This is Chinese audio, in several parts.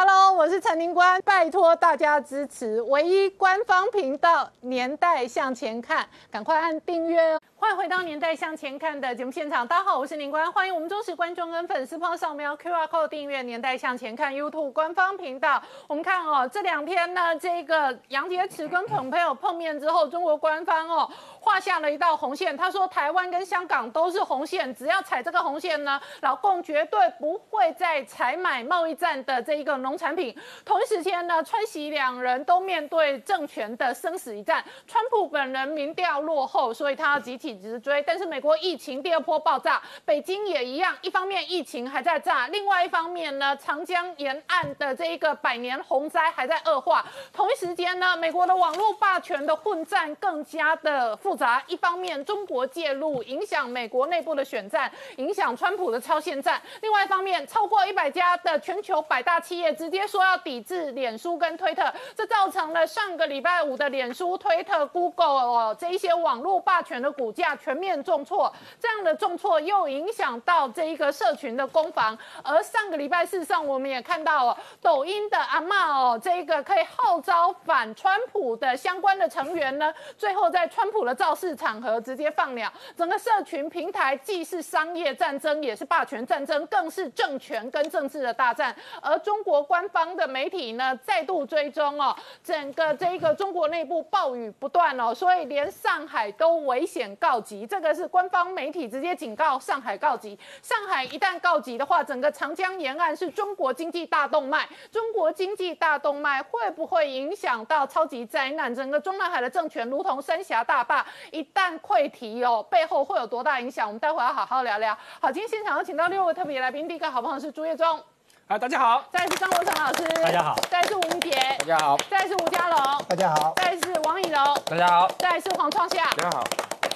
Hello，我是陈宁官，拜托大家支持唯一官方频道《年代向前看》，赶快按订阅哦！欢迎回到《年代向前看》的节目现场，大家好，我是宁官，欢迎我们忠实观众跟粉丝朋友扫描 QR Code 订阅《年代向前看》YouTube 官方频道。我们看哦，这两天呢，这个杨洁篪跟彭佩友碰面之后，中国官方哦画下了一道红线，他说台湾跟香港都是红线，只要踩这个红线呢，老共绝对不会再采买贸易战的这一个农产品。同一时间呢，川西两人都面对政权的生死一战，川普本人民调落后，所以他要集体。直追，但是美国疫情第二波爆炸，北京也一样，一方面疫情还在炸，另外一方面呢，长江沿岸的这一个百年洪灾还在恶化。同一时间呢，美国的网络霸权的混战更加的复杂，一方面中国介入影响美国内部的选战，影响川普的超限战；另外一方面，超过一百家的全球百大企业直接说要抵制脸书跟推特，这造成了上个礼拜五的脸书、推特、Google 哦这一些网络霸权的股。价全面重挫，这样的重挫又影响到这一个社群的攻防。而上个礼拜事实上，我们也看到哦，抖音的阿妈哦，这一个可以号召反川普的相关的成员呢，最后在川普的造势场合直接放鸟。整个社群平台既是商业战争，也是霸权战争，更是政权跟政治的大战。而中国官方的媒体呢，再度追踪哦，整个这个中国内部暴雨不断哦，所以连上海都危险。告急，这个是官方媒体直接警告上海告急。上海一旦告急的话，整个长江沿岸是中国经济大动脉。中国经济大动脉会不会影响到超级灾难？整个中南海的政权如同三峡大坝，一旦溃堤哦，背后会有多大影响？我们待会要好好聊聊。好，今天现场要请到六位特别来宾，第一个好朋友是朱业忠，啊，大家好；再是张国成老师，大家好；再是吴明杰，大家好；再是吴家龙，大家好；再是王以柔，大家好；再是黄创夏，大家好。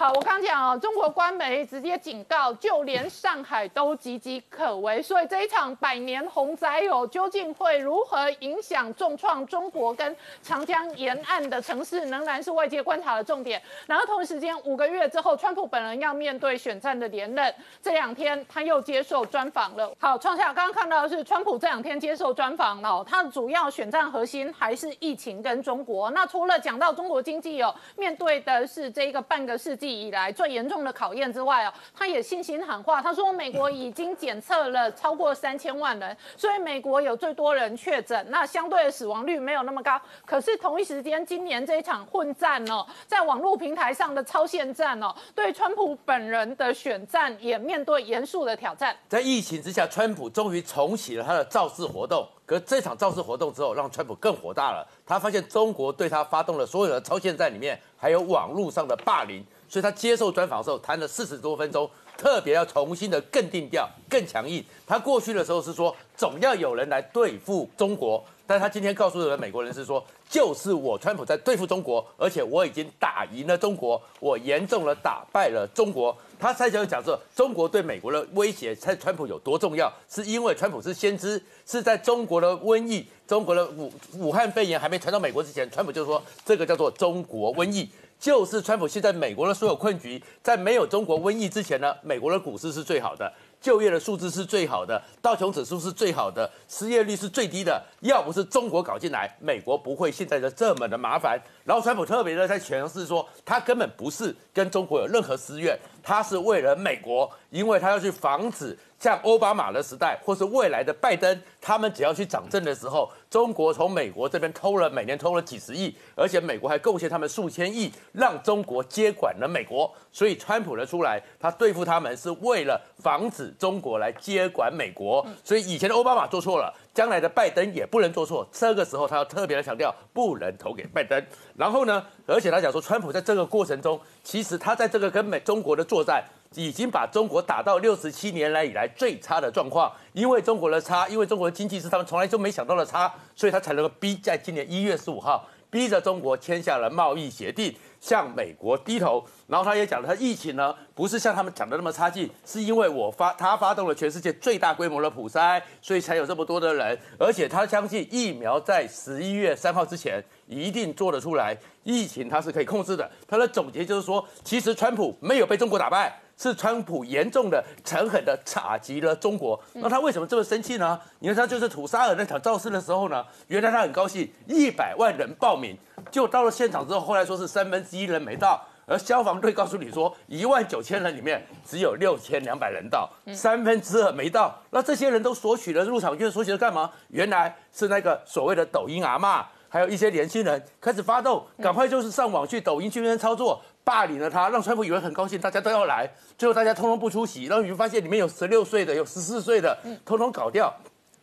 好，我刚讲哦，中国官媒直接警告，就连上海都岌岌可危。所以这一场百年洪灾哦，究竟会如何影响重创中国跟长江沿岸的城市，仍然是外界观察的重点。然后同时间，五个月之后，川普本人要面对选战的连任，这两天他又接受专访了。好，创下刚刚看到的是川普这两天接受专访了，他的主要选战核心还是疫情跟中国。那除了讲到中国经济哦，面对的是这一个半个世纪。以来最严重的考验之外哦，他也信心喊话，他说美国已经检测了超过三千万人，所以美国有最多人确诊，那相对的死亡率没有那么高。可是同一时间，今年这一场混战哦，在网络平台上的超限战哦，对川普本人的选战也面对严肃的挑战。在疫情之下，川普终于重启了他的造势活动。可这场造势活动之后，让川普更火大了。他发现中国对他发动了所有的超限战，里面还有网络上的霸凌。所以他接受专访的时候谈了四十多分钟，特别要重新的更定调、更强硬。他过去的时候是说总要有人来对付中国，但他今天告诉的美国人是说，就是我川普在对付中国，而且我已经打赢了中国，我严重的打败了中国。他才想讲说，中国对美国的威胁，在川普有多重要，是因为川普是先知，是在中国的瘟疫、中国的武武汉肺炎还没传到美国之前，川普就说这个叫做中国瘟疫。就是川普现在美国的所有困局，在没有中国瘟疫之前呢，美国的股市是最好的，就业的数字是最好的，道琼指数是最好的，失业率是最低的。要不是中国搞进来，美国不会现在的这么的麻烦。然后川普特别的在诠释说，他根本不是跟中国有任何私怨，他是为了美国，因为他要去防止。像奥巴马的时代，或是未来的拜登，他们只要去掌政的时候，中国从美国这边偷了，每年偷了几十亿，而且美国还贡献他们数千亿，让中国接管了美国。所以川普的出来，他对付他们是为了防止中国来接管美国。所以以前的奥巴马做错了，将来的拜登也不能做错。这个时候他要特别的强调，不能投给拜登。然后呢，而且他讲说，川普在这个过程中，其实他在这个跟美中国的作战。已经把中国打到六十七年来以来最差的状况，因为中国的差，因为中国的经济是他们从来就没想到的差，所以他才能够逼在今年一月十五号，逼着中国签下了贸易协定，向美国低头。然后他也讲了，他疫情呢不是像他们讲的那么差劲，是因为我发他发动了全世界最大规模的普筛，所以才有这么多的人，而且他相信疫苗在十一月三号之前一定做得出来，疫情他是可以控制的。他的总结就是说，其实川普没有被中国打败。是川普严重的、诚恳的打击了中国。那他为什么这么生气呢？你看他就是土沙尔那场造势的时候呢，原来他很高兴，一百万人报名，就到了现场之后，后来说是三分之一人没到。而消防队告诉你说，一万九千人里面只有六千两百人到，三分之二没到。那这些人都索取了入场券，索取了干嘛？原来是那个所谓的抖音阿妈，还有一些年轻人开始发动，赶快就是上网去抖音去那边操作，霸凌了他，让川普以为很高兴，大家都要来，最后大家通通不出席，然后你会发现里面有十六岁的，有十四岁的，通通搞掉，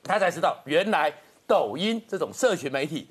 他才知道原来抖音这种社群媒体。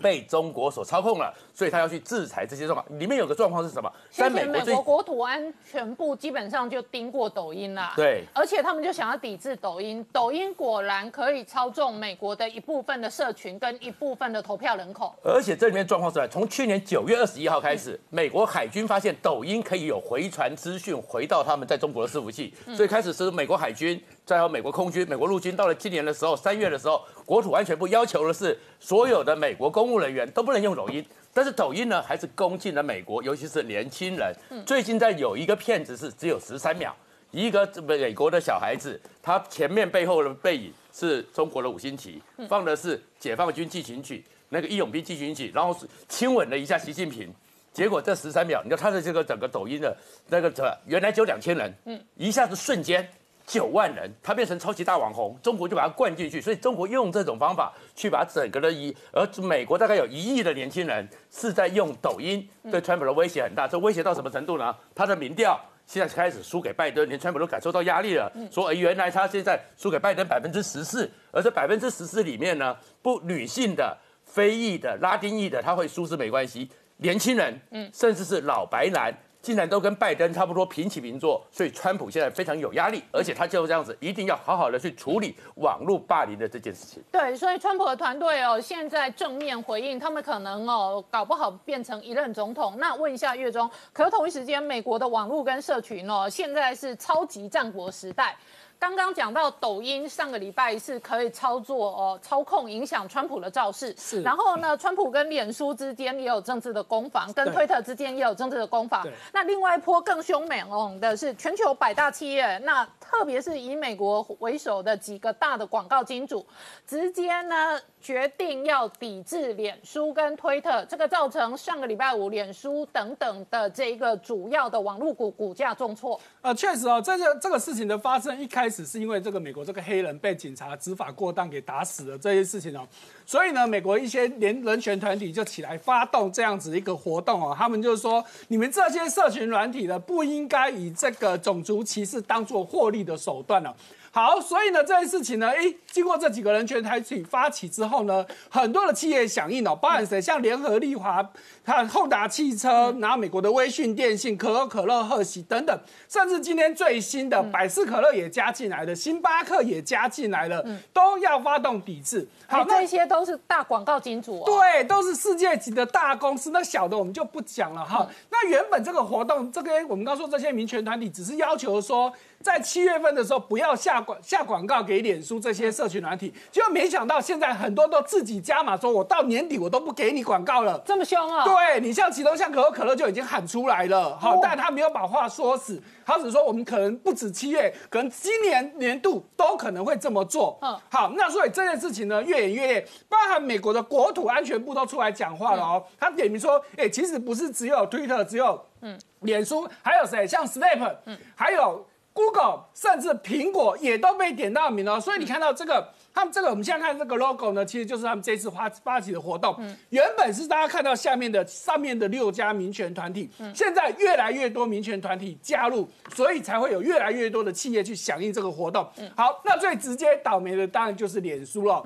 被中国所操控了，所以他要去制裁这些状况。里面有个状况是什么？在美国国土安全部基本上就盯过抖音啦。对，而且他们就想要抵制抖音。抖音果然可以操纵美国的一部分的社群跟一部分的投票人口。而且这里面状况是，从去年九月二十一号开始，美国海军发现抖音可以有回传资讯回到他们在中国的伺服器，所以开始是美国海军。再有美国空军、美国陆军，到了今年的时候，三月的时候，国土安全部要求的是，所有的美国公务人员都不能用抖音。但是抖音呢，还是攻进了美国，尤其是年轻人。最近在有一个骗子是只有十三秒，一个美国的小孩子，他前面背后的背影是中国的五星旗，放的是解放军进行曲，那个义勇兵进行曲，然后亲吻了一下习近平。结果这十三秒，你看他的这个整个抖音的那个，原来只有两千人，嗯，一下子瞬间。九万人，他变成超级大网红，中国就把他灌进去，所以中国用这种方法去把整个的一，而美国大概有一亿的年轻人是在用抖音，对川普的威胁很大。这威胁到什么程度呢？他的民调现在开始输给拜登，连川普都感受到压力了，说原来他现在输给拜登百分之十四，而这百分之十四里面呢，不女性的、非裔的、拉丁裔的，他会输是没关系，年轻人，嗯，甚至是老白男。竟然都跟拜登差不多平起平坐，所以川普现在非常有压力，而且他就这样子，一定要好好的去处理网络霸凌的这件事情。对，所以川普的团队哦，现在正面回应，他们可能哦，搞不好变成一任总统。那问一下月中，可同一时间，美国的网络跟社群哦，现在是超级战国时代。刚刚讲到抖音上个礼拜是可以操作哦，操控影响川普的造势。是。然后呢，川普跟脸书之间也有政治的攻防，跟推特之间也有政治的攻防。那另外一波更凶猛的是全球百大企业，那特别是以美国为首的几个大的广告金主，直接呢决定要抵制脸书跟推特，这个造成上个礼拜五脸书等等的这一个主要的网络股股价重挫。呃，确实哦，这个这个事情的发生一开始是因为这个美国这个黑人被警察执法过当给打死了这些事情哦，所以呢，美国一些连人权团体就起来发动这样子一个活动哦，他们就是说，你们这些社群软体呢，不应该以这个种族歧视当做获利的手段了。好，所以呢，这件事情呢，哎，经过这几个人权团体发起之后呢，很多的企业响应哦，包含谁？像联合利华、它厚达汽车，然后美国的微讯电信、可口可乐、贺喜等等，甚至今天最新的百事可乐也加进来了，星巴克也加进来了，都要发动抵制。好，这些都是大广告金主，对，都是世界级的大公司。那小的我们就不讲了哈。那原本这个活动，这个我们刚说这些民权团体只是要求说。在七月份的时候，不要下广下广告给脸书这些社群软体，结果没想到现在很多都自己加码，说我到年底我都不给你广告了，这么凶啊？对你像其中像可口可乐就已经喊出来了，好，但他没有把话说死，他只说我们可能不止七月，可能今年年度都可能会这么做。嗯，好，那所以这件事情呢越演越烈，包含美国的国土安全部都出来讲话了哦，他点名说，哎，其实不是只有 Twitter，只有嗯脸书，还有谁？像 Snap，嗯，还有。Google 甚至苹果也都被点到名了，所以你看到这个，他们这个我们现在看这个 logo 呢，其实就是他们这次发发起的活动。原本是大家看到下面的上面的六家民权团体，现在越来越多民权团体加入，所以才会有越来越多的企业去响应这个活动。好，那最直接倒霉的当然就是脸书了。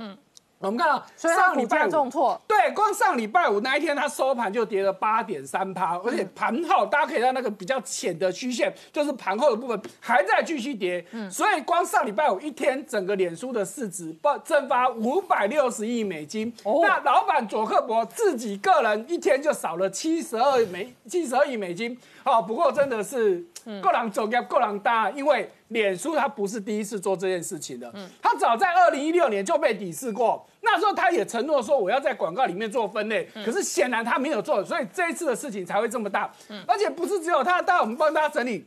我们看到上礼拜重挫，对，光上礼拜五那一天，它收盘就跌了八点三趴，而且盘后大家可以看那个比较浅的曲线，就是盘后的部分还在继续跌，嗯，所以光上礼拜五一天，整个脸书的市值爆蒸发五百六十亿美金，那老板佐克伯自己个人一天就少了七十二美七十二亿美金，哦，不过真的是个人走业个人搭，因为。脸书它不是第一次做这件事情的，嗯，它早在二零一六年就被抵制过，那时候他也承诺说我要在广告里面做分类，可是显然他没有做，所以这一次的事情才会这么大，嗯，而且不是只有他，待我们帮大家整理，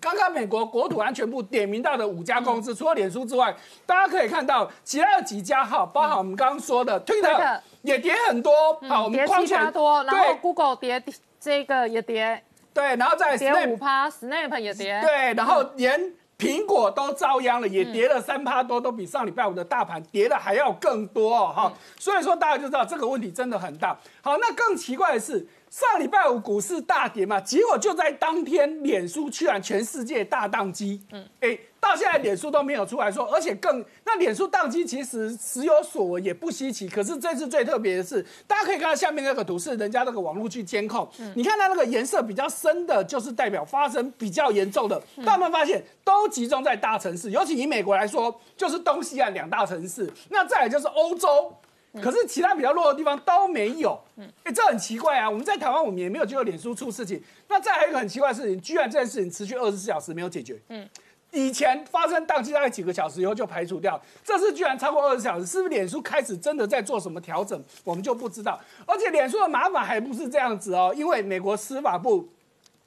刚刚美国国土安全部点名到的五家公司，除了脸书之外，大家可以看到其他的几家哈，包含我们刚刚说的 Twitter 也跌很多，好，我们跌七八多，然后 Google 跌这个也跌，对，然后再跌五趴，Snap 也跌，对，然后连。苹果都遭殃了，也跌了三趴多，都比上礼拜五的大盘跌的还要更多哦，哈，所以说大家就知道这个问题真的很大。好，那更奇怪的是。上礼拜五股市大跌嘛，结果就在当天，脸书居然全世界大宕机。嗯，哎，到现在脸书都没有出来说，而且更那脸书宕机其实时有所闻也不稀奇。可是这次最特别的是，大家可以看到下面那个图是人家那个网络去监控，你看它那个颜色比较深的，就是代表发生比较严重的。他们发现都集中在大城市，尤其以美国来说，就是东西岸两大城市。那再来就是欧洲。可是其他比较弱的地方都没有，哎，这很奇怪啊！我们在台湾，我们也没有接到脸书出事情。那再还有一个很奇怪的事情，居然这件事情持续二十四小时没有解决。嗯，以前发生宕机大概几个小时以后就排除掉，这次居然超过二十小时，是不是脸书开始真的在做什么调整？我们就不知道。而且脸书的麻烦还不是这样子哦，因为美国司法部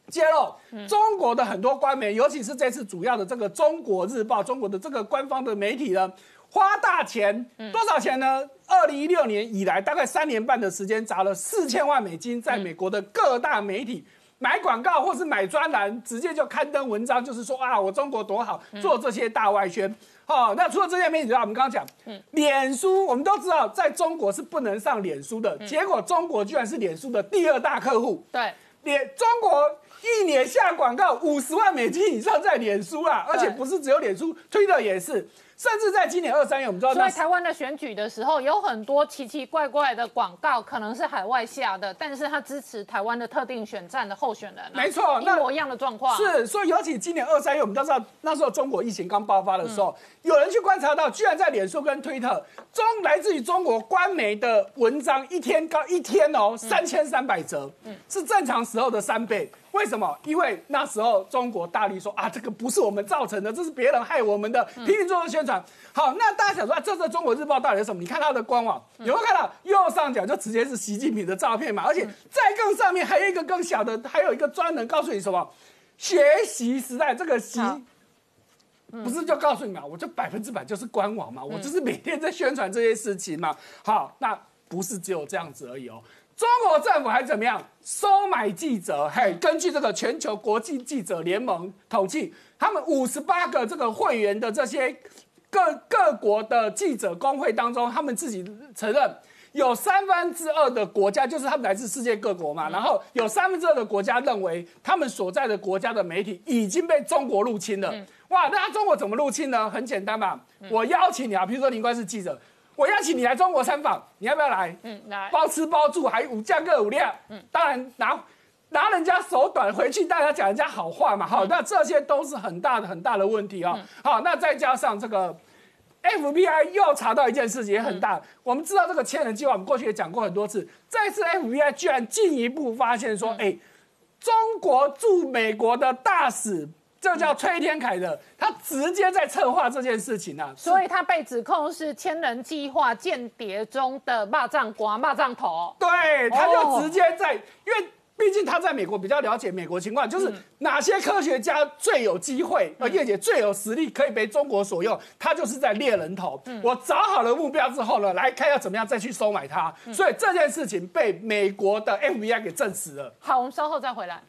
揭露，中国的很多官媒，尤其是这次主要的这个《中国日报》，中国的这个官方的媒体呢。花大钱多少钱呢？二零一六年以来，大概三年半的时间，砸了四千万美金，在美国的各大媒体买广告或是买专栏，直接就刊登文章，就是说啊，我中国多好，做这些大外宣。哦，那除了这些媒体之外，我们刚刚讲，脸书，我们都知道，在中国是不能上脸书的，结果中国居然是脸书的第二大客户。对，脸中国一年下广告五十万美金以上在脸书啊，而且不是只有脸书，推的也是。甚至在今年二三月，我们知道，所以台湾的选举的时候，有很多奇奇怪怪的广告，可能是海外下的，但是他支持台湾的特定选战的候选人，没错，一模一样的状况。是，所以尤其今年二三月，我们都知道，那时候中国疫情刚爆发的时候，有人去观察到，居然在脸书跟推特中，来自于中国官媒的文章，一天高一天哦，三千三百则，是正常时候的三倍。为什么？因为那时候中国大力说啊，这个不是我们造成的，这是别人害我们的，拼命做宣传。好，那大家想说，啊这是中国日报到底是什么？你看它的官网，有没有看到右上角就直接是习近平的照片嘛？而且在更上面还有一个更小的，还有一个专门告诉你什么？学习时代这个习，不是就告诉你嘛？我就百分之百就是官网嘛，我就是每天在宣传这些事情嘛。好，那不是只有这样子而已哦。中国政府还怎么样收买记者？嘿，根据这个全球国际记者联盟统计，他们五十八个这个会员的这些各各国的记者工会当中，他们自己承认有三分之二的国家，就是他们来自世界各国嘛，然后有三分之二的国家认为他们所在的国家的媒体已经被中国入侵了。哇，那中国怎么入侵呢？很简单嘛，我邀请你啊，比如说林官是记者。我邀请你来中国参访，你要不要来？嗯，来，包吃包住，还五价各五辆。嗯，当然拿拿人家手短回去，大家讲人家好话嘛。好，那这些都是很大的很大的问题啊。好，那再加上这个 FBI 又查到一件事情也很大。我们知道这个千人计划，我们过去也讲过很多次。这次 FBI 居然进一步发现说，哎，中国驻美国的大使。这叫崔天凯的，他直接在策划这件事情啊，所以他被指控是千人计划间谍中的骂仗瓜、骂仗头。对，他就直接在，因为毕竟他在美国比较了解美国情况，就是哪些科学家最有机会，而叶姐最有实力可以被中国所用，他就是在猎人头。我找好了目标之后呢，来看要怎么样再去收买他，所以这件事情被美国的 FBI 给证实了。好，我们稍后再回来。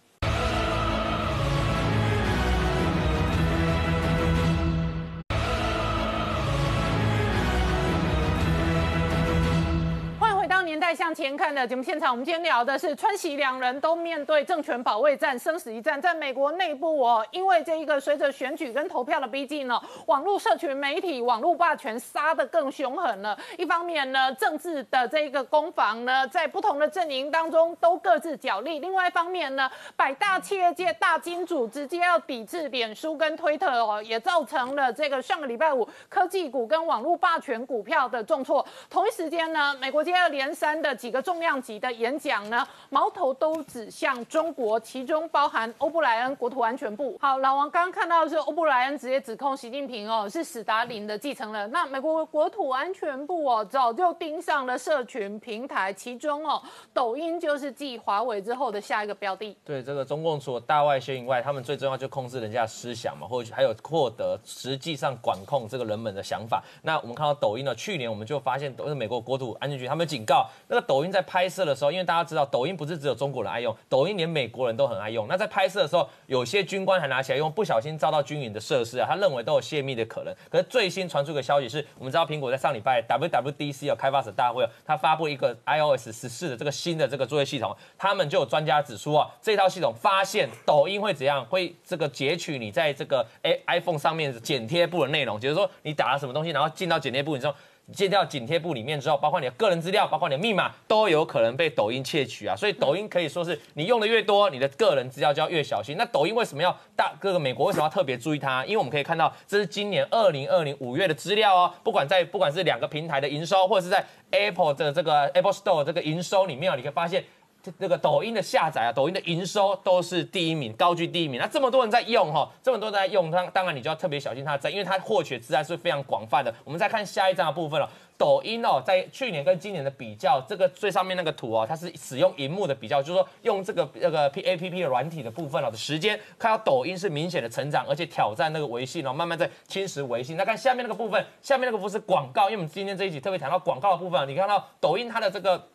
代向前看的节目现场，我们今天聊的是川喜两人都面对政权保卫战、生死一战。在美国内部哦，因为这一个随着选举跟投票的逼近呢，网络社群媒体、网络霸权杀得更凶狠了。一方面呢，政治的这一个攻防呢，在不同的阵营当中都各自角力；另外一方面呢，百大企业界大金主直接要抵制脸书跟推特哦，也造成了这个上个礼拜五科技股跟网络霸权股票的重挫。同一时间呢，美国接二连三的几个重量级的演讲呢，矛头都指向中国，其中包含欧布莱恩国土安全部。好，老王刚刚看到的是欧布莱恩直接指控习近平哦是史达林的继承人。那美国国土安全部哦早就盯上了社群平台，其中哦抖音就是继华为之后的下一个标的。对，这个中共除了大外宣以外，他们最重要就控制人家思想嘛，或者还有获得实际上管控这个人们的想法。那我们看到抖音呢，去年我们就发现，抖音美国国土安全局他们警告，那个抖音在拍摄的时候，因为大家知道抖音不是只有中国人爱用，抖音连美国人都很爱用。那在拍摄的时候，有些军官还拿起来用，不小心遭到军营的设施啊，他认为都有泄密的可能。可是最新传出个消息是，我们知道苹果在上礼拜 WWDC 有开发者大会，他发布一个 iOS 十四的这个新的这个作业系统，他们就有专家指出啊，这套系统发现抖音会怎样，会这个截取你在这个 i iPhone 上面剪贴簿的内容，就是说你打了什么东西，然后进到剪贴簿，你说。借掉紧贴簿里面之后，包括你的个人资料，包括你的密码，都有可能被抖音窃取啊！所以抖音可以说是你用的越多，你的个人资料就要越小心。那抖音为什么要大各个美国为什么要特别注意它？因为我们可以看到，这是今年二零二零五月的资料哦。不管在不管是两个平台的营收，或者是在 Apple 的这个 Apple Store 这个营收里面啊，你可以发现。这个抖音的下载啊，抖音的营收都是第一名，高居第一名。那这么多人在用哈，这么多人在用，当当然你就要特别小心它在，因为它获取资料是非常广泛的。我们再看下一张的部分了，抖音哦，在去年跟今年的比较，这个最上面那个图哦，它是使用荧幕的比较，就是说用这个那个 P A P P 的软体的部分哦的时间，看到抖音是明显的成长，而且挑战那个微信哦，慢慢在侵蚀微信。那看下面那个部分，下面那个不是广告，因为我们今天这一集特别谈到广告的部分，你看到抖音它的这个。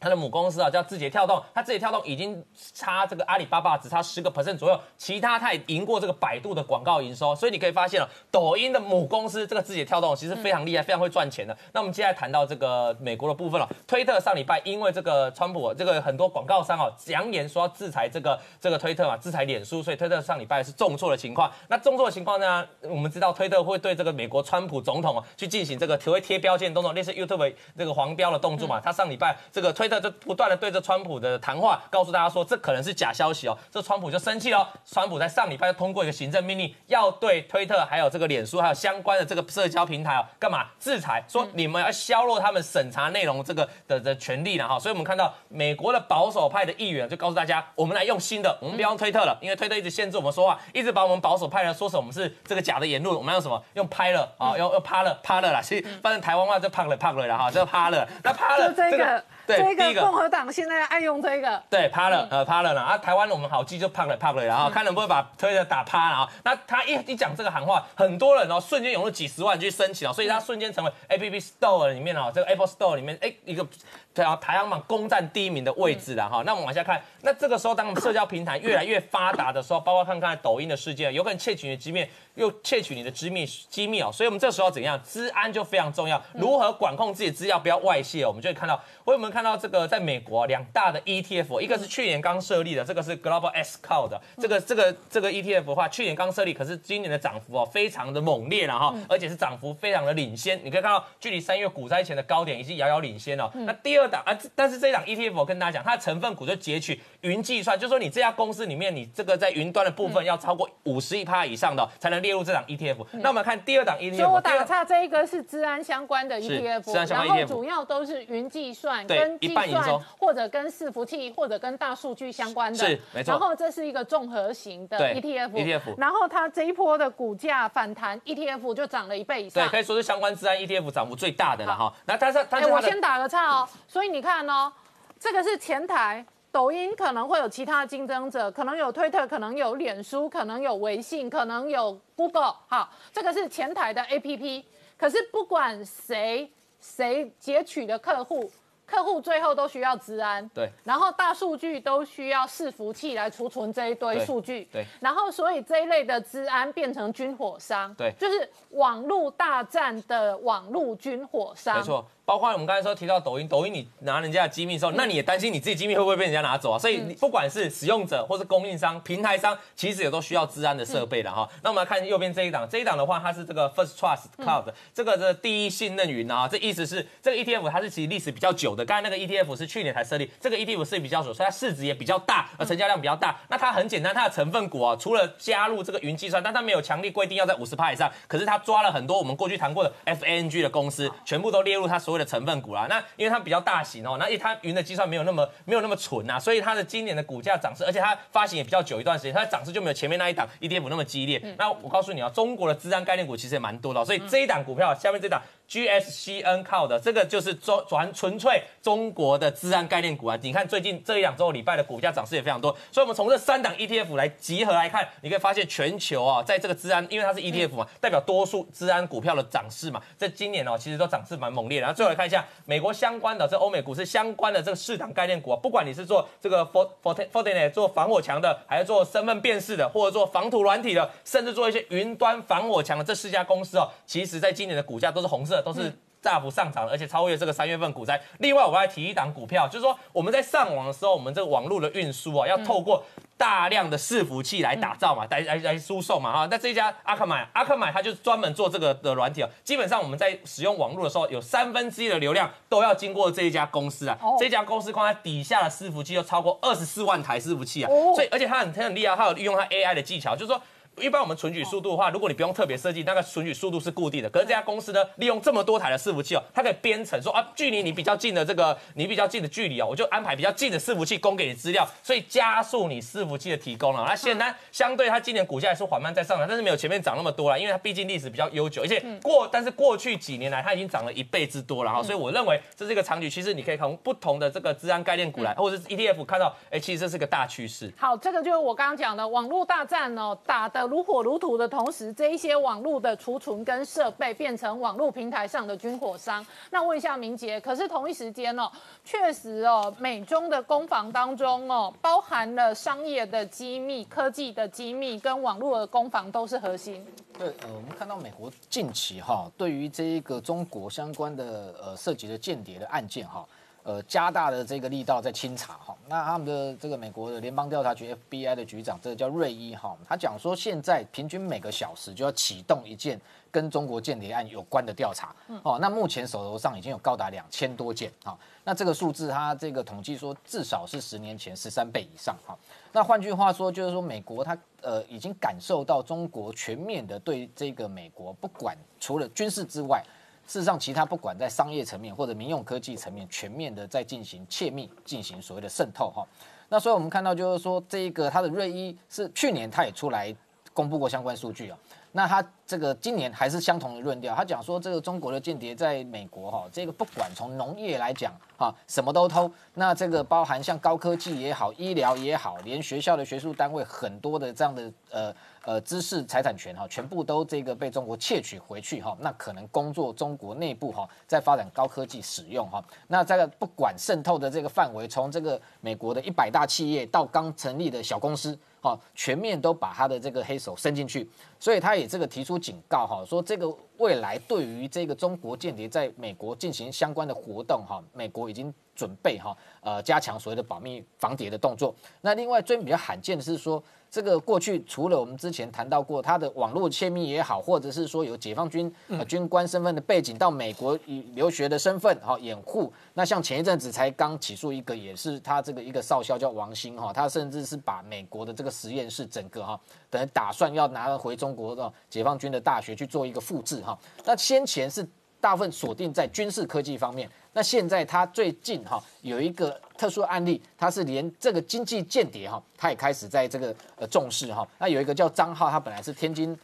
它的母公司啊叫字节跳动，它字节跳动已经差这个阿里巴巴只差十个 percent 左右，其他它也赢过这个百度的广告营收，所以你可以发现了，抖音的母公司这个字节跳动其实非常厉害，非常会赚钱的。那我们接下来谈到这个美国的部分了，推特上礼拜因为这个川普这个很多广告商哦扬言说要制裁这个这个推特嘛，制裁脸书，所以推特上礼拜是重挫的情况。那重挫的情况呢，我们知道推特会对这个美国川普总统哦去进行这个贴贴标签动作，类似 YouTube 这个黄标的动作嘛。他上礼拜这个推推特。就不断的对着川普的谈话，告诉大家说这可能是假消息哦，这川普就生气了。川普在上礼拜就通过一个行政命令，要对推特还有这个脸书还有相关的这个社交平台哦，干嘛制裁？说你们要削弱他们审查内容这个的的权利了哈。所以我们看到美国的保守派的议员就告诉大家，我们来用新的，我们不要用推特了，因为推特一直限制我们说话，一直把我们保守派的说成我们是这个假的言论，我们用什么？用拍了啊，用用趴了趴了啦。其实反正台湾话就胖了胖了啦哈，就趴了。那趴了这个。对，第一个共和党现在爱用这个，对，趴了，呃，趴了啦。啊，台湾我们好记就趴了，趴了，然后看能不能把推特打趴了啊。那他一一讲这个喊话，很多人哦，瞬间涌入几十万去申请哦，所以他瞬间成为 A P P Store 里面哦，这个 Apple Store 里面，哎，一个。对啊，排行榜攻占第一名的位置了哈。那我们往下看，那这个时候，当社交平台越来越发达的时候，包括看看抖音的世界，有可能窃取你的机密，又窃取你的机密机密哦。所以我们这时候怎样？治安就非常重要，如何管控自己的资料不要外泄？我们就会看到，我们看到这个在美国两大的 ETF，一个是去年刚设立的，这个是 Global S Cloud，这个这个这个 ETF 的话，去年刚设立，可是今年的涨幅哦非常的猛烈了哈，而且是涨幅非常的领先。你可以看到，距离三月股灾前的高点已经遥遥领先了。那第二档啊，但是这档 ETF 我跟大家讲，它的成分股就截取云计算，就是说你这家公司里面，你这个在云端的部分要超过五十一趴以上的，才能列入这档 ETF。那我们看第二档 ETF，所以我打岔，这一个是治安相关的 ETF，然后主要都是云计算跟计算或者跟伺服器或者跟大数据相关的，是没错。然后这是一个综合型的 ETF，ETF。然后它这一波的股价反弹，ETF 就涨了一倍以上，对，可以说是相关治安 ETF 涨幅最大的了哈。那但是，哎，我先打个岔哦，所以你看哦。这个是前台，抖音可能会有其他竞争者，可能有推特，可能有脸书，可能有微信，可能有 Google。好，这个是前台的 APP。可是不管谁谁截取的客户，客户最后都需要治安。对。然后大数据都需要伺服器来储存这一堆数据。对。然后所以这一类的治安变成军火商。对。就是网络大战的网络军火商。没错。包括我们刚才说提到抖音，抖音你拿人家的机密的时候，那你也担心你自己机密会不会被人家拿走啊？所以你不管是使用者或是供应商、平台商，其实也都需要治安的设备的哈。那我们来看右边这一档，这一档的话，它是这个 First Trust Cloud，这个的第一信任云啊。这意思是这个 ETF 它是其实历史比较久的，刚才那个 ETF 是去年才设立，这个 ETF 是比较久，所以它市值也比较大，而成交量比较大。那它很简单，它的成分股啊，除了加入这个云计算，但它没有强力规定要在五十趴以上，可是它抓了很多我们过去谈过的 FANG 的公司，全部都列入它所。所谓的成分股啦。那因为它比较大型哦，那因为它云的计算没有那么没有那么纯啊，所以它的今年的股价涨势，而且它发行也比较久一段时间，它的涨势就没有前面那一档 ETF 那么激烈。那我告诉你啊，中国的资安概念股其实也蛮多的，所以这一档股票下面这档。GSCN 靠的这个就是中纯纯粹中国的资安概念股啊！你看最近这一两周礼拜的股价涨势也非常多，所以我们从这三档 ETF 来集合来看，你可以发现全球啊，在这个资安，因为它是 ETF 嘛，代表多数资安股票的涨势嘛，在今年哦，其实都涨势蛮猛烈的。然后最后来看一下美国相关的这欧美股市相关的这个市场概念股啊，不管你是做这个 For For Fortinet 做防火墙的，还是做身份辨识的，或者做防土软体的，甚至做一些云端防火墙的这四家公司哦，其实在今年的股价都是红色，都是。大幅上涨，而且超越这个三月份股灾。另外，我还提一档股票，就是说我们在上网的时候，我们这个网络的运输啊，要透过大量的伺服器来打造嘛，来来来输送嘛，哈。那这家阿克买，阿克买它就是专门做这个的软体啊。基本上我们在使用网络的时候，有三分之一的流量都要经过这一家公司啊。这家公司光它底下的伺服器就超过二十四万台伺服器啊。所以，而且它很很厉害，它有利用它 AI 的技巧，就是说。一般我们存取速度的话，如果你不用特别设计，那个存取速度是固定的。可是这家公司呢，利用这么多台的伺服器哦，它可以编程说啊，距离你比较近的这个你比较近的距离哦，我就安排比较近的伺服器供给你资料，所以加速你伺服器的提供了。那显然相对它今年股价也是缓慢在上涨，但是没有前面涨那么多了，因为它毕竟历史比较悠久，而且过但是过去几年来它已经涨了一倍之多了哈。所以我认为这是一个长局，其实你可以从不同的这个治安概念股来，或者是 ETF 看到，哎，其实这是个大趋势。好，这个就是我刚刚讲的网络大战哦，打如火如荼的。同时，这一些网络的储存跟设备变成网络平台上的军火商。那问一下明杰，可是同一时间哦，确实哦，美中的攻防当中哦，包含了商业的机密、科技的机密跟网络的攻防都是核心。对，呃，我们看到美国近期哈，对于这一个中国相关的呃涉及的间谍的案件哈。呃，加大的这个力道在清查哈，那他们的这个美国的联邦调查局 FBI 的局长，这个叫瑞伊哈，他讲说现在平均每个小时就要启动一件跟中国间谍案有关的调查，哦，那目前手头上已经有高达两千多件哈，那这个数字他这个统计说至少是十年前十三倍以上哈，那换句话说就是说美国他呃已经感受到中国全面的对这个美国不管除了军事之外。事实上，其他不管在商业层面或者民用科技层面，全面的在进行窃密，进行所谓的渗透哈。那所以我们看到就是说，这一个他的瑞伊是去年他也出来公布过相关数据啊。那他这个今年还是相同的论调，他讲说这个中国的间谍在美国哈，这个不管从农业来讲哈，什么都偷。那这个包含像高科技也好，医疗也好，连学校的学术单位很多的这样的呃。呃，知识财产权哈，全部都这个被中国窃取回去哈，那可能工作中国内部哈，在发展高科技使用哈，那这个不管渗透的这个范围，从这个美国的一百大企业到刚成立的小公司哈，全面都把他的这个黑手伸进去，所以他也这个提出警告哈，说这个未来对于这个中国间谍在美国进行相关的活动哈，美国已经准备哈，呃，加强所谓的保密防谍的动作。那另外最比较罕见的是说。这个过去除了我们之前谈到过他的网络窃密也好，或者是说有解放军军官身份的背景到美国以留学的身份哈掩护，那像前一阵子才刚起诉一个也是他这个一个少校叫王兴哈，他甚至是把美国的这个实验室整个哈等于打算要拿回中国的解放军的大学去做一个复制哈，那先前是大部分锁定在军事科技方面。那现在他最近哈有一个特殊案例，他是连这个经济间谍哈，他也开始在这个呃重视哈。那有一个叫张浩，他本来是天津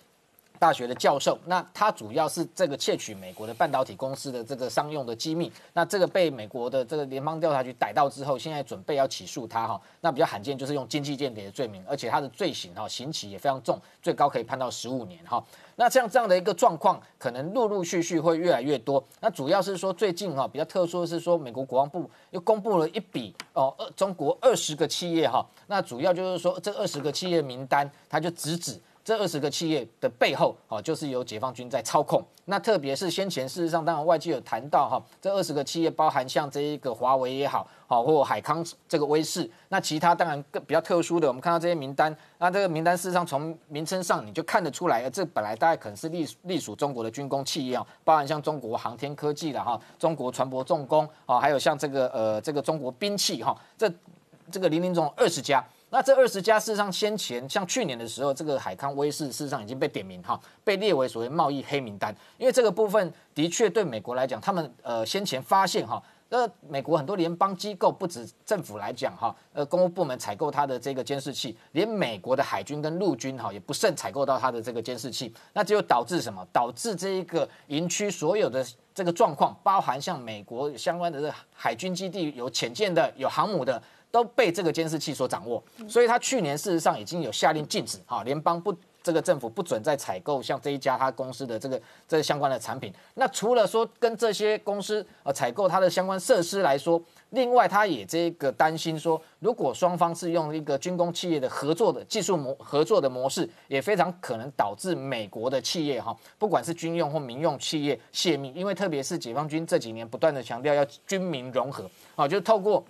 大学的教授，那他主要是这个窃取美国的半导体公司的这个商用的机密，那这个被美国的这个联邦调查局逮到之后，现在准备要起诉他哈。那比较罕见就是用经济间谍的罪名，而且他的罪行哈刑期也非常重，最高可以判到十五年哈。那像这样的一个状况，可能陆陆续续会越来越多。那主要是说最近哈比较特殊的是说，美国国防部又公布了一笔哦，中国二十个企业哈。那主要就是说这二十个企业名单，他就直指。这二十个企业的背后，哦，就是由解放军在操控。那特别是先前，事实上，当然外界有谈到哈，这二十个企业包含像这一个华为也好，好或海康这个威视。那其他当然更比较特殊的，我们看到这些名单，那这个名单事实上从名称上你就看得出来，这本来大概可能是隶隶属中国的军工企业啊，包含像中国航天科技的哈，中国船舶重工啊，还有像这个呃这个中国兵器哈，这这个零零总二十家。那这二十家事实上先前像去年的时候，这个海康威视事实上已经被点名哈，被列为所谓贸易黑名单，因为这个部分的确对美国来讲，他们呃先前发现哈。那美国很多联邦机构不止政府来讲哈，呃，公务部门采购它的这个监视器，连美国的海军跟陆军哈也不慎采购到它的这个监视器，那就导致什么？导致这一个营区所有的这个状况，包含像美国相关的海军基地有潜舰的、有航母的，都被这个监视器所掌握。所以他去年事实上已经有下令禁止哈，联邦不。这个政府不准再采购像这一家他公司的这个这相关的产品。那除了说跟这些公司呃采购它的相关设施来说，另外他也这个担心说，如果双方是用一个军工企业的合作的技术模合作的模式，也非常可能导致美国的企业哈，不管是军用或民用企业泄密。因为特别是解放军这几年不断的强调要军民融合，啊，就透过。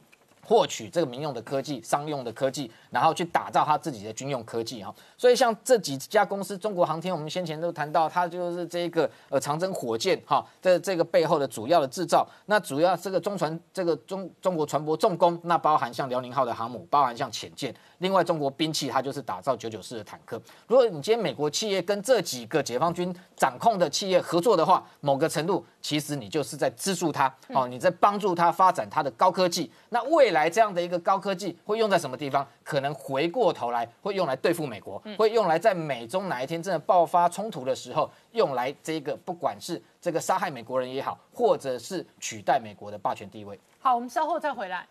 获取这个民用的科技、商用的科技，然后去打造他自己的军用科技哈。所以像这几家公司，中国航天，我们先前都谈到，它就是这个呃长征火箭哈，这这个背后的主要的制造。那主要这个中船，这个中中国船舶重工，那包含像辽宁号的航母，包含像潜舰。另外，中国兵器它就是打造九九式的坦克。如果你今天美国企业跟这几个解放军掌控的企业合作的话，某个程度其实你就是在资助他哦，你在帮助他发展他的高科技。那未来这样的一个高科技会用在什么地方？可能回过头来会用来对付美国，会用来在美中哪一天真的爆发冲突的时候，用来这个不管是这个杀害美国人也好，或者是取代美国的霸权地位。好，我们稍后再回来。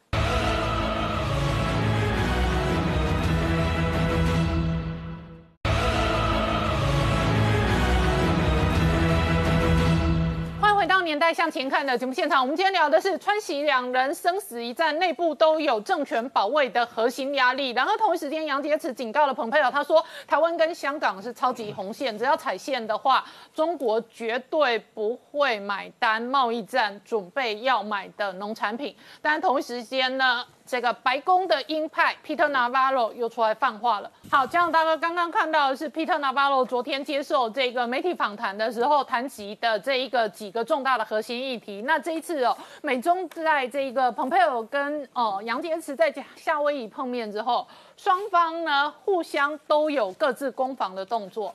年代向前看的节目现场，我们今天聊的是川西两人生死一战，内部都有政权保卫的核心压力。然后同一时间，杨洁篪警告了蓬佩奥，他说台湾跟香港是超级红线，只要踩线的话，中国绝对不会买单贸易战准备要买的农产品。但同一时间呢？这个白宫的鹰派 Peter Navarro 又出来放话了。好，这样大哥刚刚看到的是 Peter Navarro 昨天接受这个媒体访谈的时候谈及的这一个几个重大的核心议题。那这一次哦，美中在这个蓬佩奥跟哦杨洁篪在夏威夷碰面之后，双方呢互相都有各自攻防的动作。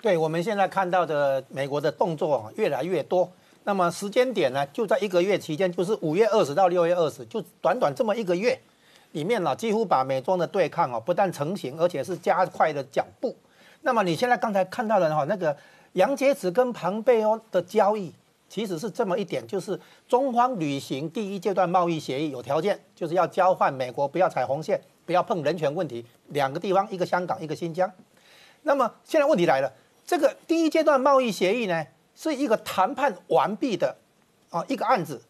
对，我们现在看到的美国的动作越来越多。那么时间点呢，就在一个月期间，就是五月二十到六月二十，就短短这么一个月里面呢，几乎把美中的对抗哦，不但成型，而且是加快了脚步。那么你现在刚才看到的哈，那个杨洁篪跟庞贝欧的交易，其实是这么一点，就是中方履行第一阶段贸易协议有条件，就是要交换美国不要踩红线，不要碰人权问题，两个地方，一个香港，一个新疆。那么现在问题来了，这个第一阶段贸易协议呢？是一个谈判完毕的，啊，一个案子，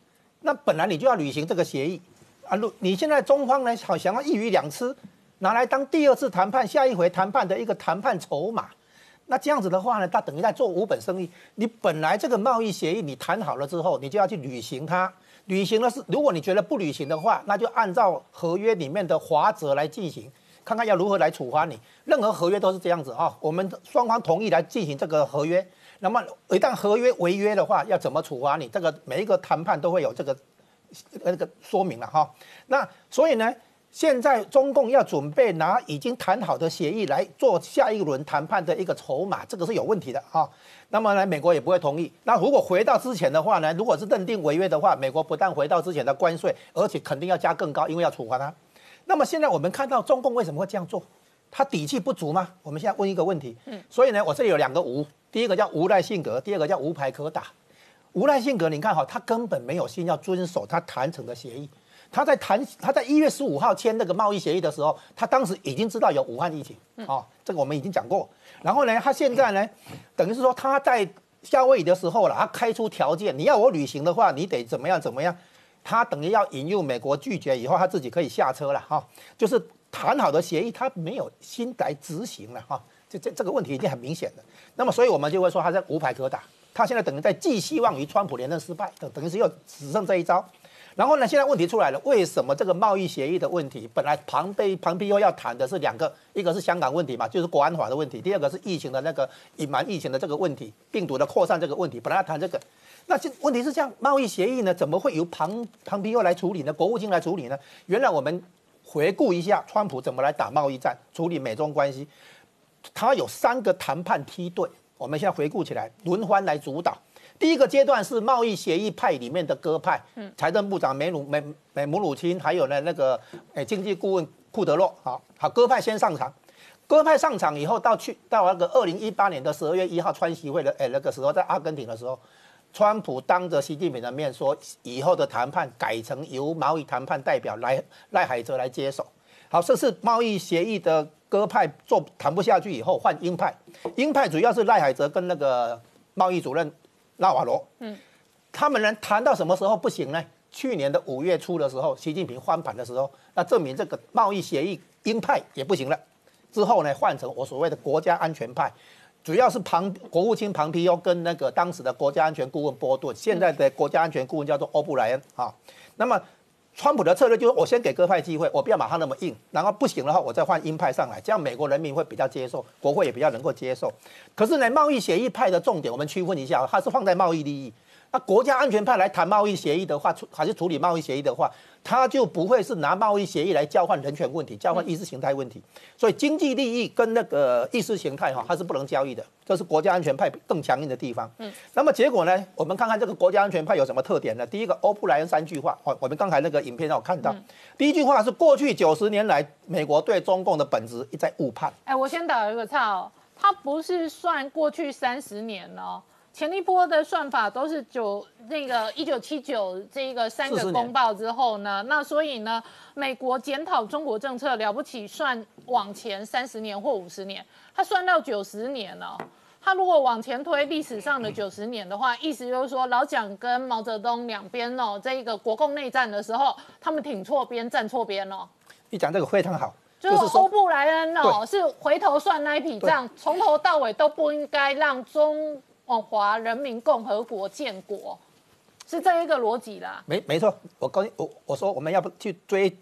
那本来你就要履行这个协议，啊，如你现在中方呢，好想要一鱼两吃，拿来当第二次谈判、下一回谈判的一个谈判筹码，那这样子的话呢，他等于在做无本生意。你本来这个贸易协议你谈好了之后，你就要去履行它，履行了是，如果你觉得不履行的话，那就按照合约里面的划则来进行，看看要如何来处罚你。任何合约都是这样子啊，我们双方同意来进行这个合约。那么一旦合约违约的话，要怎么处罚你？这个每一个谈判都会有这个那个说明了哈。那所以呢，现在中共要准备拿已经谈好的协议来做下一轮谈判的一个筹码，这个是有问题的哈。那么呢，美国也不会同意。那如果回到之前的话呢，如果是认定违约的话，美国不但回到之前的关税，而且肯定要加更高，因为要处罚他。那么现在我们看到中共为什么会这样做？他底气不足吗？我们现在问一个问题。嗯。所以呢，我这里有两个无。第一个叫无赖性格，第二个叫无牌可打。无赖性格，你看哈，他根本没有心要遵守他谈成的协议。他在谈，他在一月十五号签那个贸易协议的时候，他当时已经知道有武汉疫情啊，这个我们已经讲过。然后呢，他现在呢，等于是说他在夏威夷的时候了，他开出条件，你要我履行的话，你得怎么样怎么样。他等于要引诱美国拒绝以后，他自己可以下车了哈。就是谈好的协议，他没有心来执行了哈。这这这个问题已经很明显了。那么，所以我们就会说他在无牌可打。他现在等于在寄希望于川普连任失败，等等于是又只剩这一招。然后呢，现在问题出来了，为什么这个贸易协议的问题，本来庞贝庞皮又要谈的是两个，一个是香港问题嘛，就是国安法的问题；第二个是疫情的那个隐瞒疫情的这个问题，病毒的扩散这个问题，本来要谈这个。那这问题是这样，贸易协议呢，怎么会由庞庞皮又来处理呢？国务卿来处理呢？原来我们回顾一下川普怎么来打贸易战、处理美中关系。他有三个谈判梯队，我们现在回顾起来，轮番来主导。第一个阶段是贸易协议派里面的鸽派，财政部长梅鲁梅梅姆鲁钦，还有呢那个诶经济顾问库德洛，好好鸽派先上场。鸽派上场以后，到去到那个二零一八年的十二月一号川习会的诶那个时候，在阿根廷的时候，川普当着习近平的面说，以后的谈判改成由贸易谈判代表来赖海泽来接手。好，这是贸易协议的鸽派做谈不下去以后换鹰派，鹰派主要是赖海泽跟那个贸易主任。纳瓦罗，嗯，他们能谈到什么时候不行呢？去年的五月初的时候，习近平翻盘的时候，那证明这个贸易协议鹰派也不行了。之后呢，换成我所谓的国家安全派，主要是庞国务卿庞皮欧跟那个当时的国家安全顾问波顿，现在的国家安全顾问叫做欧布莱恩啊。那么。川普的策略就是我先给鸽派机会，我不要马上那么硬，然后不行的话，我再换鹰派上来，这样美国人民会比较接受，国会也比较能够接受。可是呢，贸易协议派的重点，我们区分一下，它是放在贸易利益。那国家安全派来谈贸易协议的话，处还是处理贸易协议的话，他就不会是拿贸易协议来交换人权问题、交换意识形态问题。所以经济利益跟那个意识形态哈，它是不能交易的。这是国家安全派更强硬的地方。嗯。那么结果呢？我们看看这个国家安全派有什么特点呢？第一个，欧布莱恩三句话。哦，我们刚才那个影片让我看到，第一句话是过去九十年来美国对中共的本质一再误判。哎，我先打一个岔哦，他不是算过去三十年哦。前一波的算法都是九那个一九七九这一个三个公报之后呢，那所以呢，美国检讨中国政策了不起，算往前三十年或五十年，他算到九十年了。他如果往前推历史上的九十年的话，意思就是说老蒋跟毛泽东两边哦，这一个国共内战的时候，他们挺错边站错边哦。你讲这个非常好，就是欧布莱恩哦，是回头算那一笔账，从头到尾都不应该让中。中华人民共和国建国是这一个逻辑啦，没没错。我刚我我说我们要不去追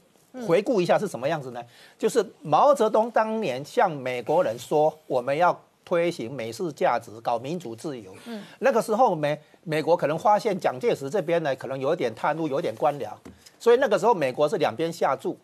回顾一下是什么样子呢？就是毛泽东当年向美国人说我们要推行美式价值，搞民主自由。嗯，那个时候美美国可能发现蒋介石这边呢可能有点贪污，有点官僚，所以那个时候美国是两边下注，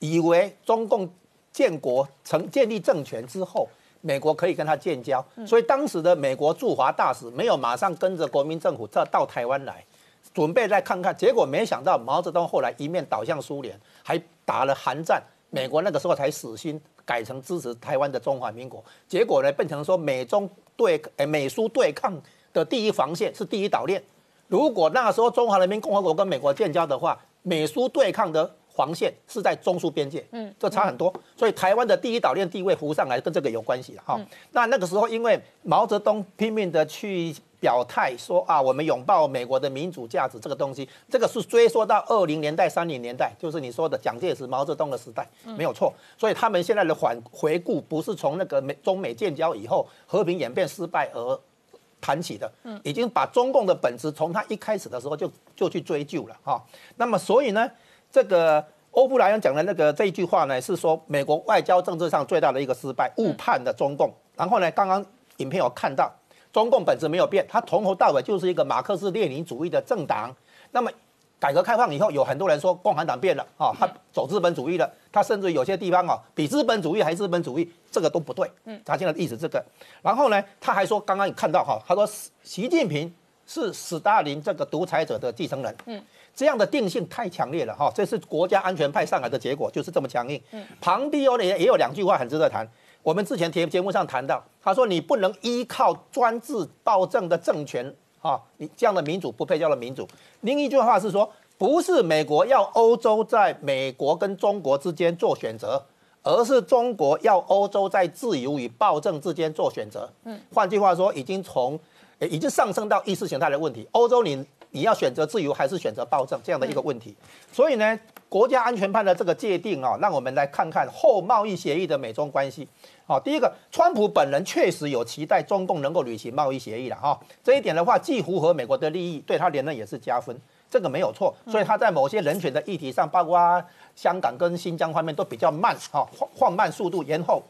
以为中共建国成建立政权之后。美国可以跟他建交，所以当时的美国驻华大使没有马上跟着国民政府到到台湾来，准备再看看。结果没想到毛泽东后来一面倒向苏联，还打了韩战，美国那个时候才死心，改成支持台湾的中华民国。结果呢，变成说美中对诶美苏对抗的第一防线是第一岛链。如果那时候中华人民共和国跟美国建交的话，美苏对抗的。黄线是在中苏边界，嗯，这差很多，所以台湾的第一岛链地位浮上来，跟这个有关系哈。那那个时候，因为毛泽东拼命的去表态说啊，我们拥抱美国的民主价值这个东西，这个是追溯到二零年代、三零年代，就是你说的蒋介石、毛泽东的时代，没有错。所以他们现在的反回顾，不是从那个美中美建交以后和平演变失败而谈起的，嗯，已经把中共的本质从他一开始的时候就就去追究了哈。那么所以呢？这个欧布莱恩讲的那个这一句话呢，是说美国外交政治上最大的一个失败，误判的中共。然后呢，刚刚影片有看到，中共本质没有变，它从头到尾就是一个马克思列宁主义的政党。那么改革开放以后，有很多人说共产党变了啊，他走资本主义了，他甚至有些地方啊比资本主义还资本主义，这个都不对。嗯，他现在的意思这个。然后呢，他还说刚刚你看到哈，他说习近平是斯大林这个独裁者的继承人。嗯。这样的定性太强烈了哈，这是国家安全派上来的结果，就是这么强硬。庞蒂欧呢也有两句话很值得谈。我们之前节节目上谈到，他说你不能依靠专制暴政的政权啊，你这样的民主不配叫做民主。另一句话是说，不是美国要欧洲在美国跟中国之间做选择，而是中国要欧洲在自由与暴政之间做选择。嗯，换句话说，已经从已经上升到意识形态的问题。欧洲你。你要选择自由还是选择暴政这样的一个问题，所以呢，国家安全判的这个界定啊，让我们来看看后贸易协议的美中关系。好，第一个，川普本人确实有期待中共能够履行贸易协议了哈，这一点的话既符合美国的利益，对他连任也是加分，这个没有错。所以他在某些人权的议题上，包括香港跟新疆方面都比较慢，哈，放慢速度延后。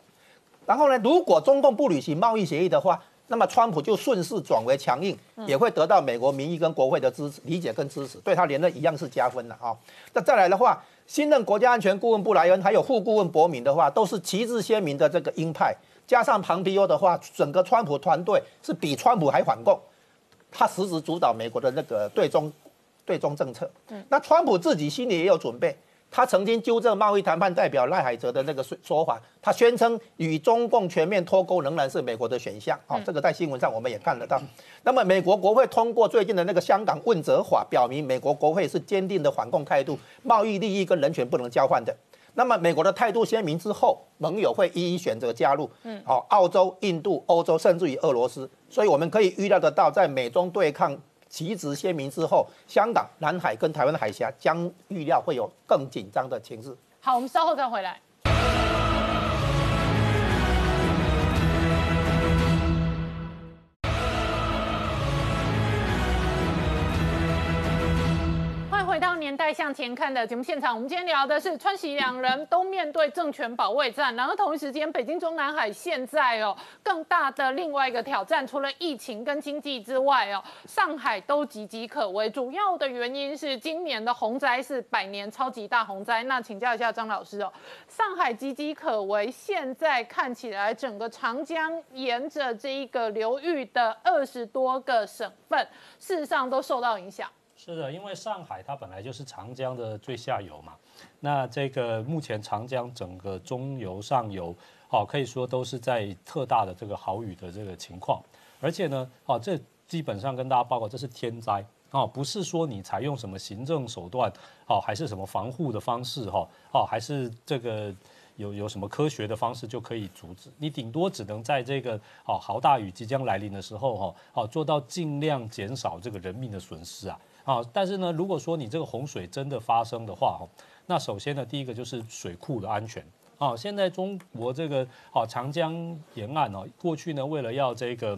然后呢，如果中共不履行贸易协议的话，那么川普就顺势转为强硬，也会得到美国民意跟国会的支持、理解跟支持，对他连任一样是加分的啊。那再来的话，新任国家安全顾问布莱恩还有副顾问伯明的话，都是旗帜鲜明的这个鹰派，加上庞皮欧的话，整个川普团队是比川普还反共，他实质主导美国的那个对中对中政策。那川普自己心里也有准备。他曾经纠正贸易谈判代表赖海泽的那个说说法，他宣称与中共全面脱钩仍然是美国的选项。好，这个在新闻上我们也看得到。那么，美国国会通过最近的那个香港问责法，表明美国国会是坚定的反共态度，贸易利益跟人权不能交换的。那么，美国的态度鲜明之后，盟友会一一选择加入。嗯，好，澳洲、印度、欧洲，甚至于俄罗斯。所以，我们可以预料得到，在美中对抗。旗帜鲜明之后，香港、南海跟台湾的海峡将预料会有更紧张的情势。好，我们稍后再回来。回到年代向前看的节目现场，我们今天聊的是川西两人都面对政权保卫战，然后同一时间，北京中南海现在哦更大的另外一个挑战，除了疫情跟经济之外哦，上海都岌岌可危。主要的原因是今年的洪灾是百年超级大洪灾。那请教一下张老师哦，上海岌岌可危，现在看起来整个长江沿着这一个流域的二十多个省份，事实上都受到影响。是的，因为上海它本来就是长江的最下游嘛，那这个目前长江整个中游、上游，哦，可以说都是在特大的这个豪雨的这个情况，而且呢，哦，这基本上跟大家报告，这是天灾，哦，不是说你采用什么行政手段，哦，还是什么防护的方式，哈，哦，还是这个有有什么科学的方式就可以阻止，你顶多只能在这个哦豪大雨即将来临的时候，哈，哦，做到尽量减少这个人命的损失啊。啊，但是呢，如果说你这个洪水真的发生的话，哈，那首先呢，第一个就是水库的安全。啊，现在中国这个啊长江沿岸哦，过去呢为了要这个。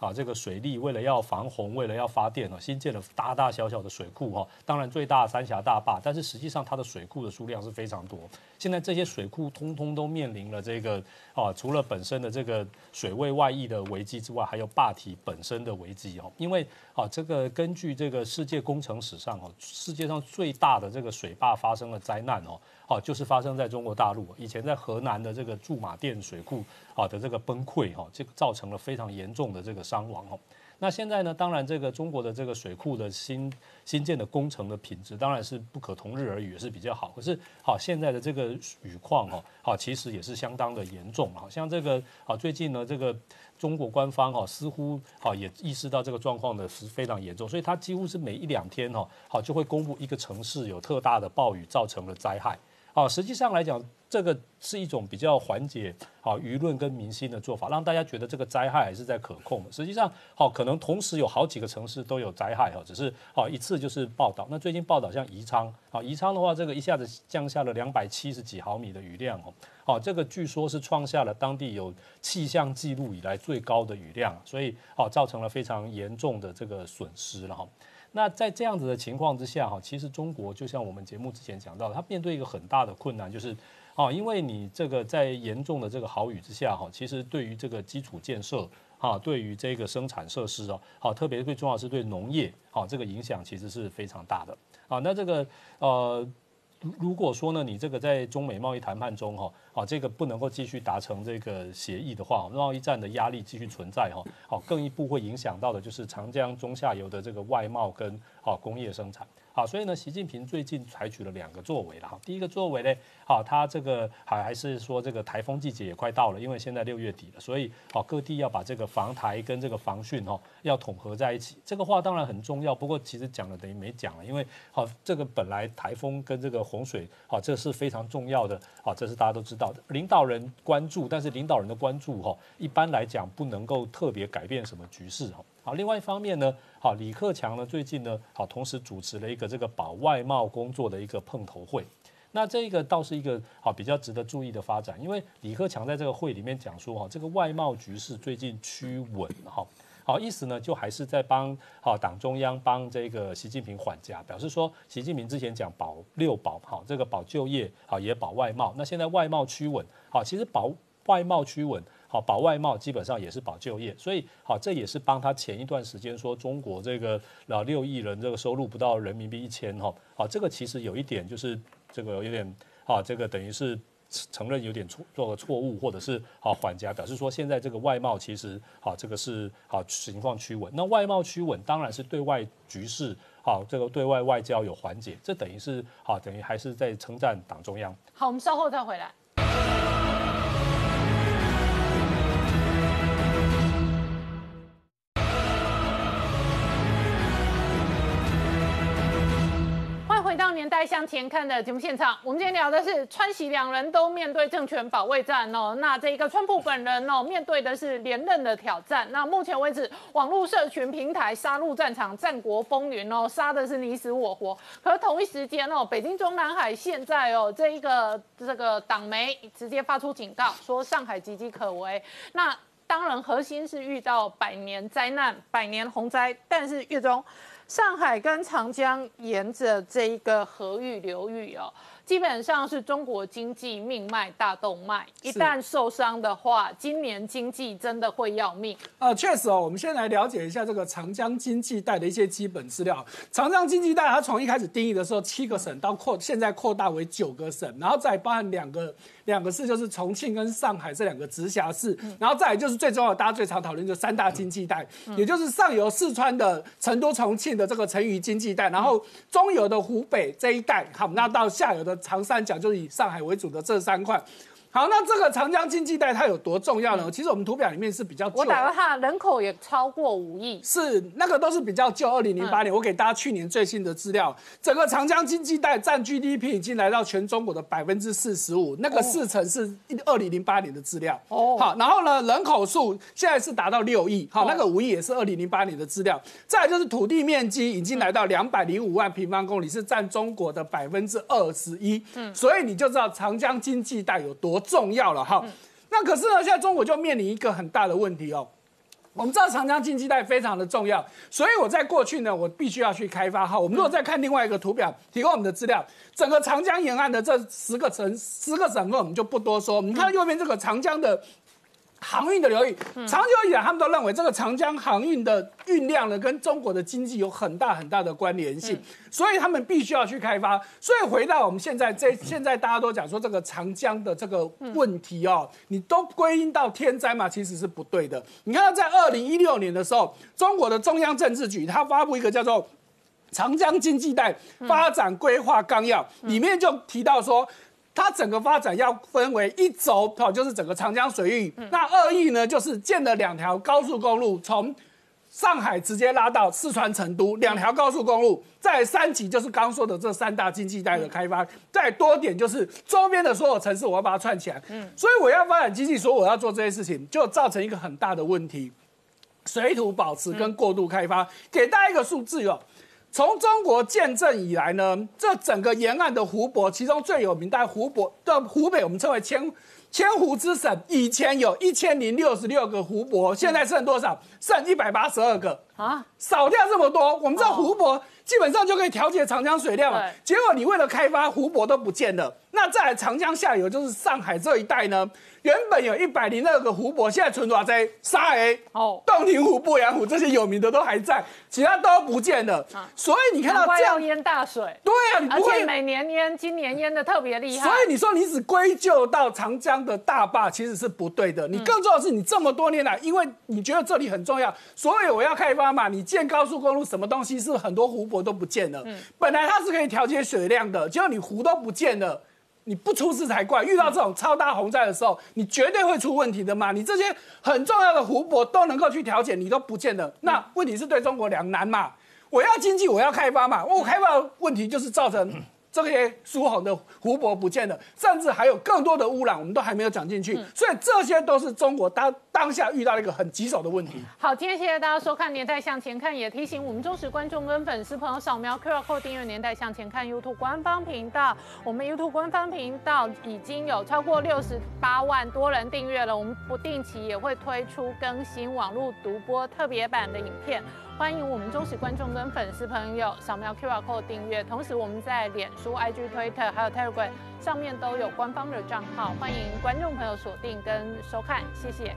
啊，这个水利为了要防洪，为了要发电哦，新建了大大小小的水库哈。当然最大三峡大坝，但是实际上它的水库的数量是非常多。现在这些水库通通都面临了这个啊，除了本身的这个水位外溢的危机之外，还有坝体本身的危机哦。因为啊，这个根据这个世界工程史上哦，世界上最大的这个水坝发生了灾难哦。哦，就是发生在中国大陆，以前在河南的这个驻马店水库啊的这个崩溃哈，这个造成了非常严重的这个伤亡哦。那现在呢，当然这个中国的这个水库的新新建的工程的品质当然是不可同日而语，也是比较好。可是好，现在的这个雨况哦，好其实也是相当的严重好像这个啊最近呢，这个中国官方哈似乎啊也意识到这个状况的是非常严重，所以它几乎是每一两天哈好就会公布一个城市有特大的暴雨造成了灾害。啊，实际上来讲，这个是一种比较缓解啊舆论跟民心的做法，让大家觉得这个灾害还是在可控的。实际上，好，可能同时有好几个城市都有灾害哈，只是好一次就是报道。那最近报道像宜昌，啊，宜昌的话，这个一下子降下了两百七十几毫米的雨量哦，好，这个据说是创下了当地有气象记录以来最高的雨量，所以好造成了非常严重的这个损失了哈。那在这样子的情况之下，哈，其实中国就像我们节目之前讲到的，它面对一个很大的困难，就是，哦，因为你这个在严重的这个豪雨之下，哈，其实对于这个基础建设，哈，对于这个生产设施哦，好，特别最重要是对农业，好，这个影响其实是非常大的，啊，那这个，呃。如果说呢，你这个在中美贸易谈判中哈，啊，这个不能够继续达成这个协议的话，贸易战的压力继续存在哈，好，更一步会影响到的就是长江中下游的这个外贸跟啊工业生产。好，所以呢，习近平最近采取了两个作为了哈。第一个作为呢，好，他这个还还是说这个台风季节也快到了，因为现在六月底了，所以好各地要把这个防台跟这个防汛哈要统合在一起。这个话当然很重要，不过其实讲了等于没讲了，因为好这个本来台风跟这个洪水好这是非常重要的，好这是大家都知道领导人关注，但是领导人的关注哈一般来讲不能够特别改变什么局势哈。好，另外一方面呢，好，李克强呢最近呢，好，同时主持了一个这个保外贸工作的一个碰头会，那这个倒是一个好比较值得注意的发展，因为李克强在这个会里面讲说，哈，这个外贸局势最近趋稳，哈，好，意思呢就还是在帮好党中央帮这个习近平缓颊，表示说习近平之前讲保六保，好，这个保就业，好也保外贸，那现在外贸趋稳，好，其实保外贸趋稳。好保外贸，基本上也是保就业，所以好这也是帮他前一段时间说中国这个老六亿人这个收入不到人民币一千哈，好这个其实有一点就是这个有点啊这个等于是。承认有点错做个错误，或者是好缓颊，表示说现在这个外贸其实好这个是好情况趋稳。那外贸趋稳当然是对外局势好，这个对外外交有缓解，这等于是好等于还是在称赞党中央。好，我们稍后再回来。年代向前看的节目现场，我们今天聊的是川西两人都面对政权保卫战哦。那这个川普本人哦，面对的是连任的挑战。那目前为止，网络社群平台杀戮战场，战国风云哦，杀的是你死我活。可同一时间哦，北京中南海现在哦，这一个这个党媒直接发出警告，说上海岌岌可危。那当然，核心是遇到百年灾难、百年洪灾，但是月中。上海跟长江沿着这一个河域流域哦。基本上是中国经济命脉大动脉，一旦受伤的话，今年经济真的会要命。呃，确实哦，我们先来了解一下这个长江经济带的一些基本资料。长江经济带它从一开始定义的时候七个省，到扩现在扩大为九个省，然后再包含两个两个市，就是重庆跟上海这两个直辖市，然后再来就是最重要的，大家最常讨论就三大经济带，也就是上游四川的成都、重庆的这个成渝经济带，然后中游的湖北这一带，好，那到下游的。长三角就是以上海为主的这三块。好，那这个长江经济带它有多重要呢？其实我们图表里面是比较，我打个哈，人口也超过五亿，是那个都是比较旧，二零零八年，我给大家去年最新的资料，整个长江经济带占 GDP 已经来到全中国的百分之四十五，那个四成是二零零八年的资料。哦，好，然后呢，人口数现在是达到六亿，好，那个五亿也是二零零八年的资料。再就是土地面积已经来到两百零五万平方公里，是占中国的百分之二十一。嗯，所以你就知道长江经济带有多。重要了哈，那可是呢，现在中国就面临一个很大的问题哦。我们知道长江经济带非常的重要，所以我在过去呢，我必须要去开发哈。我们如果再看另外一个图表，提供我们的资料，整个长江沿岸的这十个城、十个省份，我们就不多说。你看右边这个长江的。航运的流域，长久以来他们都认为这个长江航运的运量呢，跟中国的经济有很大很大的关联性，所以他们必须要去开发。所以回到我们现在这，现在大家都讲说这个长江的这个问题哦，你都归因到天灾嘛，其实是不对的。你看在二零一六年的时候，中国的中央政治局它发布一个叫做《长江经济带发展规划纲要》，里面就提到说。它整个发展要分为一轴，好，就是整个长江水域。那二亿呢，就是建了两条高速公路，从上海直接拉到四川成都，两条高速公路。再三级就是刚说的这三大经济带的开发，再多点就是周边的所有城市，我要把它串起来。嗯，所以我要发展经济，说我要做这些事情，就造成一个很大的问题：水土保持跟过度开发。给大家一个数字哦。从中国建政以来呢，这整个沿岸的湖泊，其中最有名的湖泊的湖北，我们称为千千湖之省。以前有一千零六十六个湖泊，现在剩多少？剩一百八十二个啊，少掉这么多。我们知道湖泊基本上就可以调节长江水量了，结果你为了开发湖泊都不见了。那在长江下游就是上海这一带呢？原本有一百零二个湖泊，现在存多少？在沙海、哦，洞庭湖、鄱阳湖这些有名的都还在，其他都不见了。所以你看到这样淹大水，对啊，你而且每年淹，今年淹的特别厉害。所以你说你只归咎到长江的大坝，其实是不对的。你更重要的是，你这么多年来，因为你觉得这里很重要，所以我要开发嘛。你建高速公路，什么东西是很多湖泊都不见了？本来它是可以调节水量的，结果你湖都不见了。你不出事才怪！遇到这种超大洪灾的时候，你绝对会出问题的嘛！你这些很重要的湖泊都能够去调解，你都不见得。那问题是对中国两难嘛？我要经济，我要开发嘛？我开发问题就是造成。这些疏洪的湖泊不见了，甚至还有更多的污染，我们都还没有讲进去，所以这些都是中国当当下遇到一个很棘手的问题。好，今天谢谢大家收看《年代向前看》，也提醒我们忠实观众跟粉丝朋友扫描 QR Code 订阅《年代向前看》YouTube 官方频道。我们 YouTube 官方频道已经有超过六十八万多人订阅了，我们不定期也会推出更新网络独播特别版的影片。欢迎我们忠实观众跟粉丝朋友扫描 QR code 订阅，同时我们在脸书、IG、Twitter 还有 Telegram 上面都有官方的账号，欢迎观众朋友锁定跟收看，谢谢。